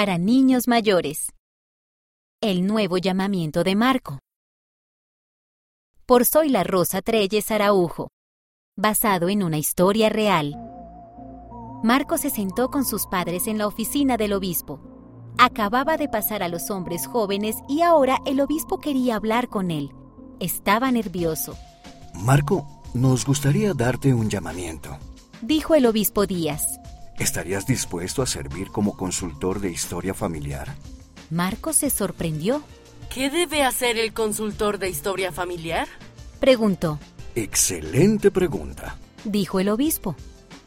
para niños mayores. El nuevo llamamiento de Marco. Por Soy la Rosa Treyes Araujo. Basado en una historia real. Marco se sentó con sus padres en la oficina del obispo. Acababa de pasar a los hombres jóvenes y ahora el obispo quería hablar con él. Estaba nervioso. Marco, nos gustaría darte un llamamiento, dijo el obispo Díaz. ¿Estarías dispuesto a servir como consultor de historia familiar? Marco se sorprendió. ¿Qué debe hacer el consultor de historia familiar? Preguntó. Excelente pregunta, dijo el obispo.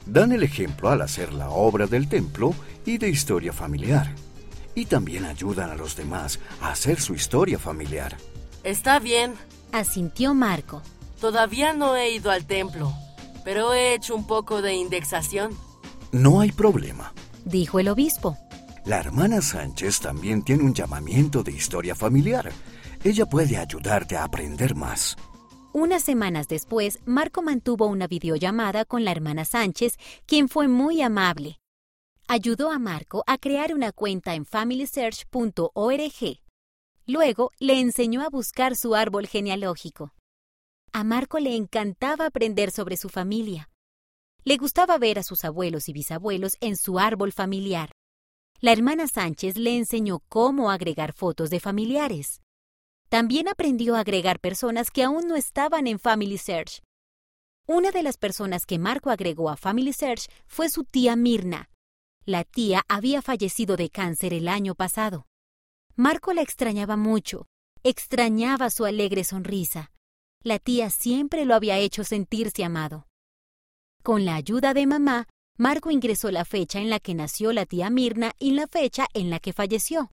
Dan el ejemplo al hacer la obra del templo y de historia familiar. Y también ayudan a los demás a hacer su historia familiar. Está bien, asintió Marco. Todavía no he ido al templo, pero he hecho un poco de indexación. No hay problema, dijo el obispo. La hermana Sánchez también tiene un llamamiento de historia familiar. Ella puede ayudarte a aprender más. Unas semanas después, Marco mantuvo una videollamada con la hermana Sánchez, quien fue muy amable. Ayudó a Marco a crear una cuenta en familysearch.org. Luego le enseñó a buscar su árbol genealógico. A Marco le encantaba aprender sobre su familia. Le gustaba ver a sus abuelos y bisabuelos en su árbol familiar. La hermana Sánchez le enseñó cómo agregar fotos de familiares. También aprendió a agregar personas que aún no estaban en Family Search. Una de las personas que Marco agregó a Family Search fue su tía Mirna. La tía había fallecido de cáncer el año pasado. Marco la extrañaba mucho, extrañaba su alegre sonrisa. La tía siempre lo había hecho sentirse amado. Con la ayuda de mamá, Marco ingresó la fecha en la que nació la tía Mirna y la fecha en la que falleció.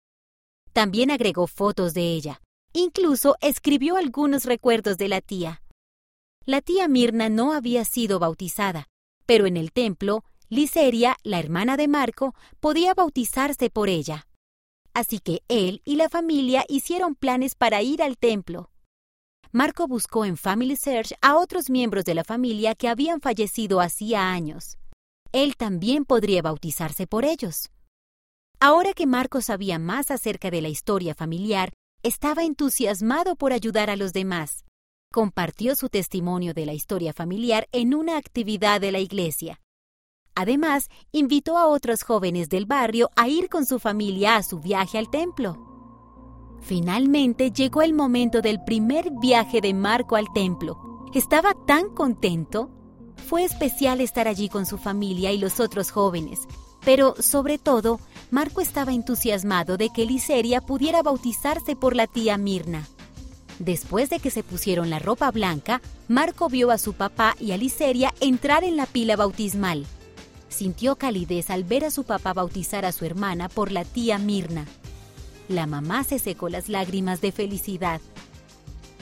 También agregó fotos de ella. Incluso escribió algunos recuerdos de la tía. La tía Mirna no había sido bautizada, pero en el templo, Liseria, la hermana de Marco, podía bautizarse por ella. Así que él y la familia hicieron planes para ir al templo. Marco buscó en Family Search a otros miembros de la familia que habían fallecido hacía años. Él también podría bautizarse por ellos. Ahora que Marco sabía más acerca de la historia familiar, estaba entusiasmado por ayudar a los demás. Compartió su testimonio de la historia familiar en una actividad de la iglesia. Además, invitó a otros jóvenes del barrio a ir con su familia a su viaje al templo. Finalmente llegó el momento del primer viaje de Marco al templo. Estaba tan contento. Fue especial estar allí con su familia y los otros jóvenes, pero sobre todo, Marco estaba entusiasmado de que Liseria pudiera bautizarse por la tía Mirna. Después de que se pusieron la ropa blanca, Marco vio a su papá y a Liseria entrar en la pila bautismal. Sintió calidez al ver a su papá bautizar a su hermana por la tía Mirna. La mamá se secó las lágrimas de felicidad.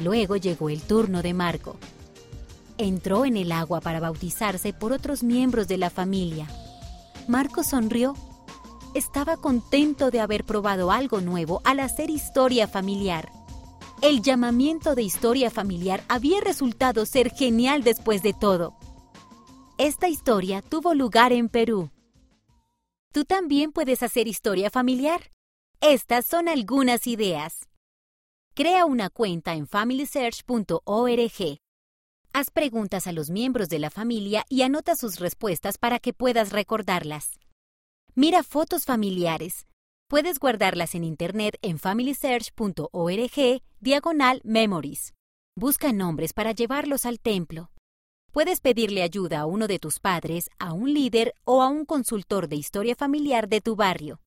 Luego llegó el turno de Marco. Entró en el agua para bautizarse por otros miembros de la familia. Marco sonrió. Estaba contento de haber probado algo nuevo al hacer historia familiar. El llamamiento de historia familiar había resultado ser genial después de todo. Esta historia tuvo lugar en Perú. Tú también puedes hacer historia familiar. Estas son algunas ideas. Crea una cuenta en familysearch.org. Haz preguntas a los miembros de la familia y anota sus respuestas para que puedas recordarlas. Mira fotos familiares. Puedes guardarlas en Internet en familysearch.org diagonal memories. Busca nombres para llevarlos al templo. Puedes pedirle ayuda a uno de tus padres, a un líder o a un consultor de historia familiar de tu barrio.